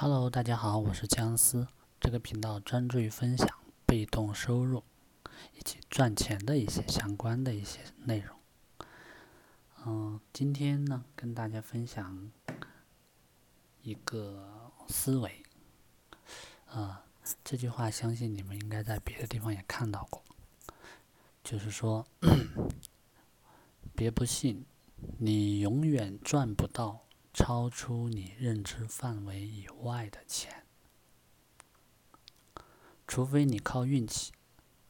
Hello，大家好，我是姜思。这个频道专注于分享被动收入以及赚钱的一些相关的一些内容。嗯，今天呢，跟大家分享一个思维。呃，这句话相信你们应该在别的地方也看到过，就是说，别不信，你永远赚不到。超出你认知范围以外的钱，除非你靠运气，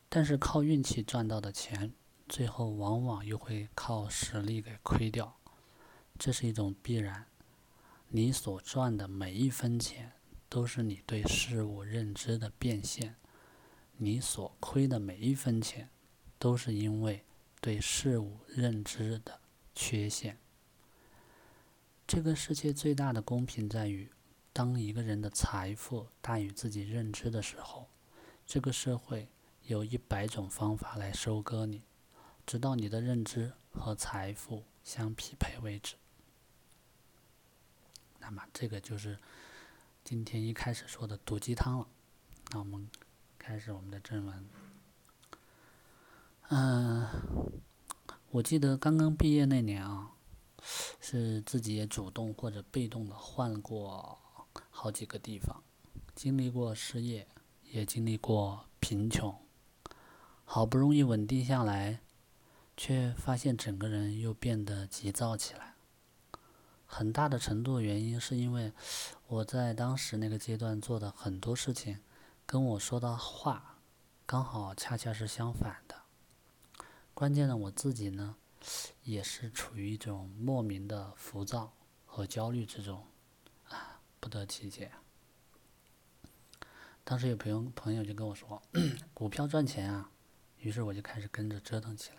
但是靠运气赚到的钱，最后往往又会靠实力给亏掉，这是一种必然。你所赚的每一分钱，都是你对事物认知的变现；你所亏的每一分钱，都是因为对事物认知的缺陷。这个世界最大的公平在于，当一个人的财富大于自己认知的时候，这个社会有一百种方法来收割你，直到你的认知和财富相匹配为止。那么，这个就是今天一开始说的毒鸡汤了。那我们开始我们的正文。嗯，我记得刚刚毕业那年啊。是自己也主动或者被动的换过好几个地方，经历过失业，也经历过贫穷，好不容易稳定下来，却发现整个人又变得急躁起来。很大的程度原因是因为我在当时那个阶段做的很多事情，跟我说的话刚好恰恰是相反的。关键呢，我自己呢。也是处于一种莫名的浮躁和焦虑之中，啊，不得其解。当时有朋友朋友就跟我说，股票赚钱啊，于是我就开始跟着折腾起来。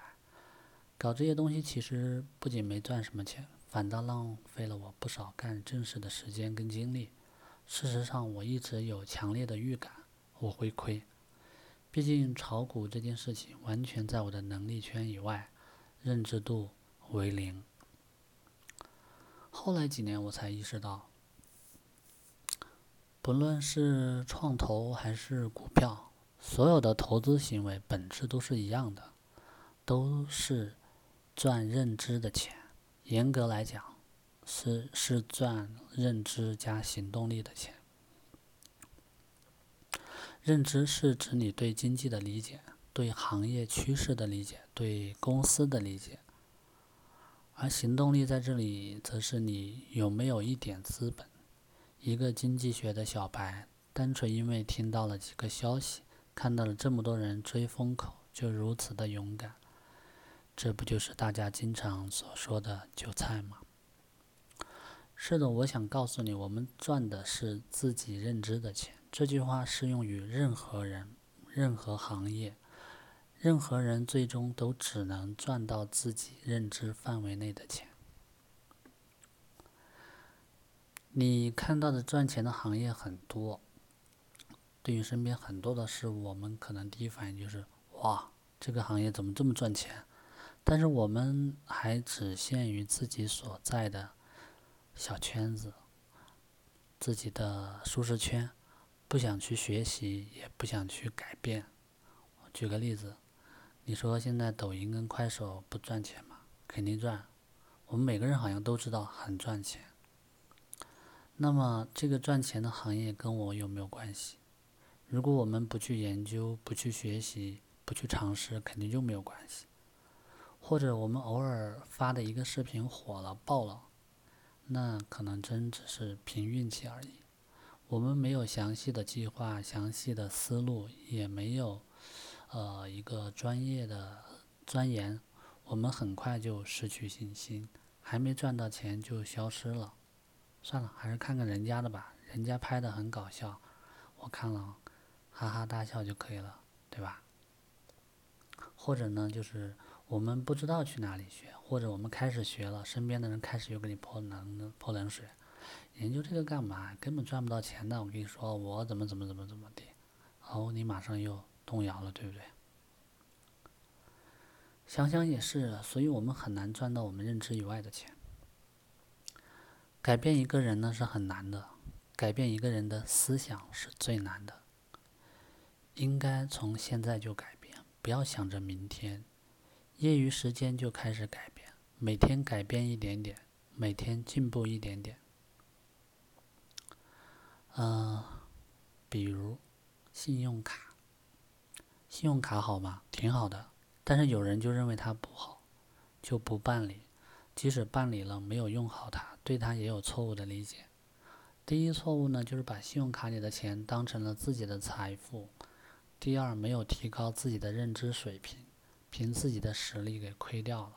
搞这些东西其实不仅没赚什么钱，反倒浪费了我不少干正事的时间跟精力。事实上，我一直有强烈的预感我会亏，毕竟炒股这件事情完全在我的能力圈以外。认知度为零。后来几年，我才意识到，不论是创投还是股票，所有的投资行为本质都是一样的，都是赚认知的钱。严格来讲，是是赚认知加行动力的钱。认知是指你对经济的理解。对行业趋势的理解，对公司的理解，而行动力在这里，则是你有没有一点资本。一个经济学的小白，单纯因为听到了几个消息，看到了这么多人追风口，就如此的勇敢，这不就是大家经常所说的韭菜吗？是的，我想告诉你，我们赚的是自己认知的钱。这句话适用于任何人、任何行业。任何人最终都只能赚到自己认知范围内的钱。你看到的赚钱的行业很多，对于身边很多的事物，我们可能第一反应就是“哇，这个行业怎么这么赚钱？”但是我们还只限于自己所在的小圈子、自己的舒适圈，不想去学习，也不想去改变。举个例子。你说现在抖音跟快手不赚钱吗？肯定赚，我们每个人好像都知道很赚钱。那么这个赚钱的行业跟我有没有关系？如果我们不去研究、不去学习、不去尝试，肯定就没有关系。或者我们偶尔发的一个视频火了、爆了，那可能真只是凭运气而已。我们没有详细的计划、详细的思路，也没有。呃，一个专业的钻研，我们很快就失去信心，还没赚到钱就消失了。算了，还是看看人家的吧，人家拍的很搞笑，我看了哈哈大笑就可以了，对吧？或者呢，就是我们不知道去哪里学，或者我们开始学了，身边的人开始又给你泼冷泼冷水，研究这个干嘛？根本赚不到钱的。我跟你说，我怎么怎么怎么怎么的，哦，你马上又。动摇了，对不对？想想也是，所以我们很难赚到我们认知以外的钱。改变一个人呢是很难的，改变一个人的思想是最难的，应该从现在就改变，不要想着明天，业余时间就开始改变，每天改变一点点，每天进步一点点。嗯，比如信用卡，信用卡好吗？挺好的，但是有人就认为它不好，就不办理。即使办理了，没有用好它，对它也有错误的理解。第一错误呢，就是把信用卡里的钱当成了自己的财富；第二，没有提高自己的认知水平，凭自己的实力给亏掉了。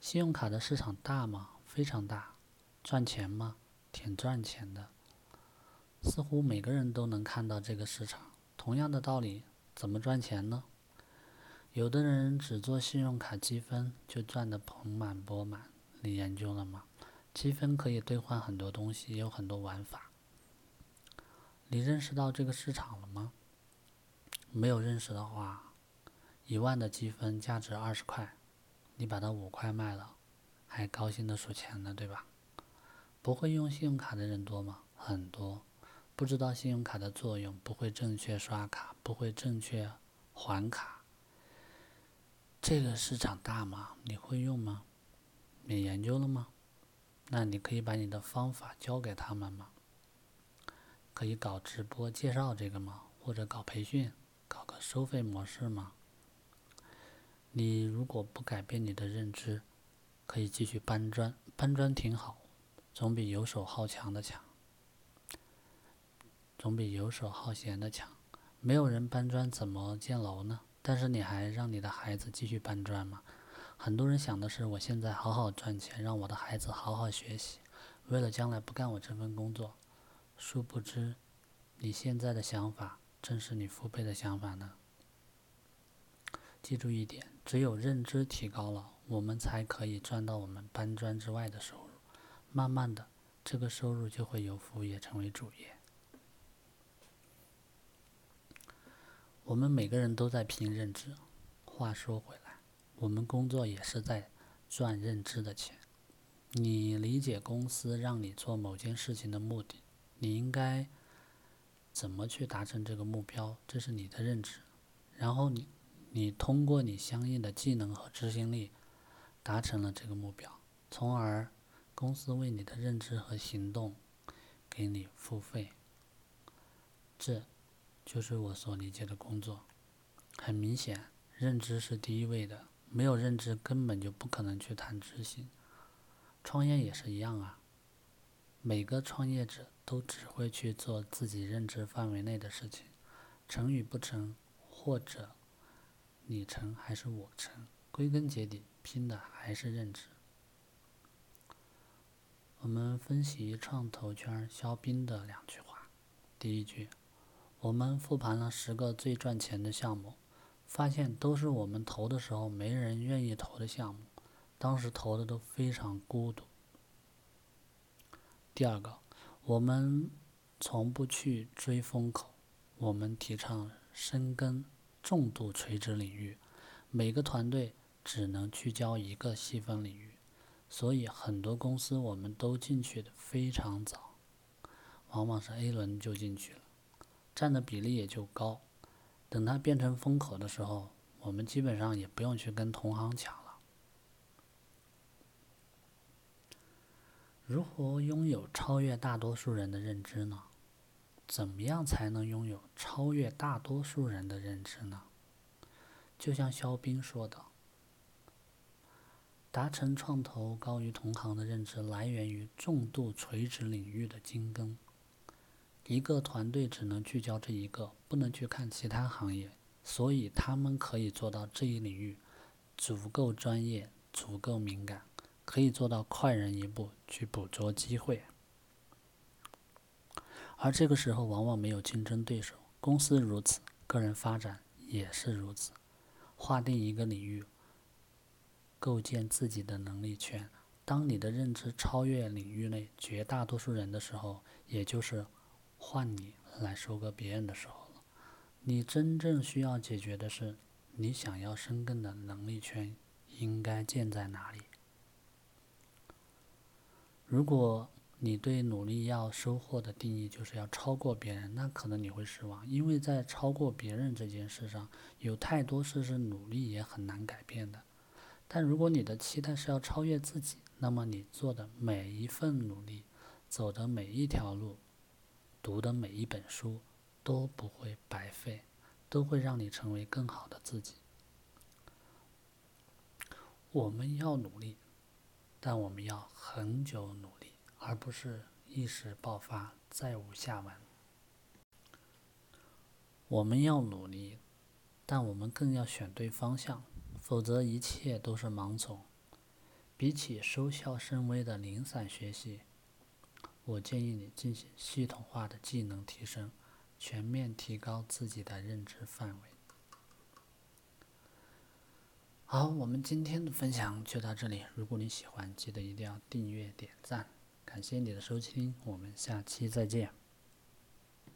信用卡的市场大吗？非常大，赚钱吗？挺赚钱的。似乎每个人都能看到这个市场。同样的道理，怎么赚钱呢？有的人只做信用卡积分就赚得盆满钵满，你研究了吗？积分可以兑换很多东西，有很多玩法。你认识到这个市场了吗？没有认识的话，一万的积分价值二十块，你把它五块卖了，还高兴的数钱呢，对吧？不会用信用卡的人多吗？很多。不知道信用卡的作用，不会正确刷卡，不会正确还卡。这个市场大吗？你会用吗？你研究了吗？那你可以把你的方法教给他们吗？可以搞直播介绍这个吗？或者搞培训，搞个收费模式吗？你如果不改变你的认知，可以继续搬砖，搬砖挺好，总比游手好强的强。总比游手好闲的强。没有人搬砖怎么建楼呢？但是你还让你的孩子继续搬砖吗？很多人想的是，我现在好好赚钱，让我的孩子好好学习，为了将来不干我这份工作。殊不知，你现在的想法正是你父辈的想法呢。记住一点，只有认知提高了，我们才可以赚到我们搬砖之外的收入。慢慢的，这个收入就会由副业成为主业。我们每个人都在拼认知。话说回来，我们工作也是在赚认知的钱。你理解公司让你做某件事情的目的，你应该怎么去达成这个目标，这是你的认知。然后你，你通过你相应的技能和执行力，达成了这个目标，从而公司为你的认知和行动给你付费。这。就是我所理解的工作，很明显，认知是第一位的，没有认知根本就不可能去谈执行。创业也是一样啊，每个创业者都只会去做自己认知范围内的事情，成与不成，或者你成还是我成，归根结底拼的还是认知。我们分析创投圈肖斌的两句话，第一句。我们复盘了十个最赚钱的项目，发现都是我们投的时候没人愿意投的项目，当时投的都非常孤独。第二个，我们从不去追风口，我们提倡深耕重度垂直领域，每个团队只能聚焦一个细分领域，所以很多公司我们都进去的非常早，往往是 A 轮就进去了。占的比例也就高，等它变成风口的时候，我们基本上也不用去跟同行抢了。如何拥有超越大多数人的认知呢？怎么样才能拥有超越大多数人的认知呢？就像肖斌说的，达成创投高于同行的认知，来源于重度垂直领域的精耕。一个团队只能聚焦这一个，不能去看其他行业，所以他们可以做到这一领域足够专业、足够敏感，可以做到快人一步去捕捉机会。而这个时候往往没有竞争对手，公司如此，个人发展也是如此。划定一个领域，构建自己的能力圈。当你的认知超越领域内绝大多数人的时候，也就是。换你来收割别人的时候了，你真正需要解决的是，你想要深耕的能力圈应该建在哪里？如果你。你对努力要收获的定义就是要超过别人，那可能你会失望，因为在超过别人这件事上，有太多事是努力也很难改变的。但如果你的期待是要超越自己，那么你做的每一份努力，走的每一条路，读的每一本书，都不会白费，都会让你成为更好的自己。我们要努力，但我们要很久努力，而不是一时爆发再无下文。我们要努力，但我们更要选对方向，否则一切都是盲从。比起收效甚微的零散学习，我建议你进行系统化的技能提升，全面提高自己的认知范围。好，我们今天的分享就到这里。如果你喜欢，记得一定要订阅、点赞。感谢你的收听，我们下期再见。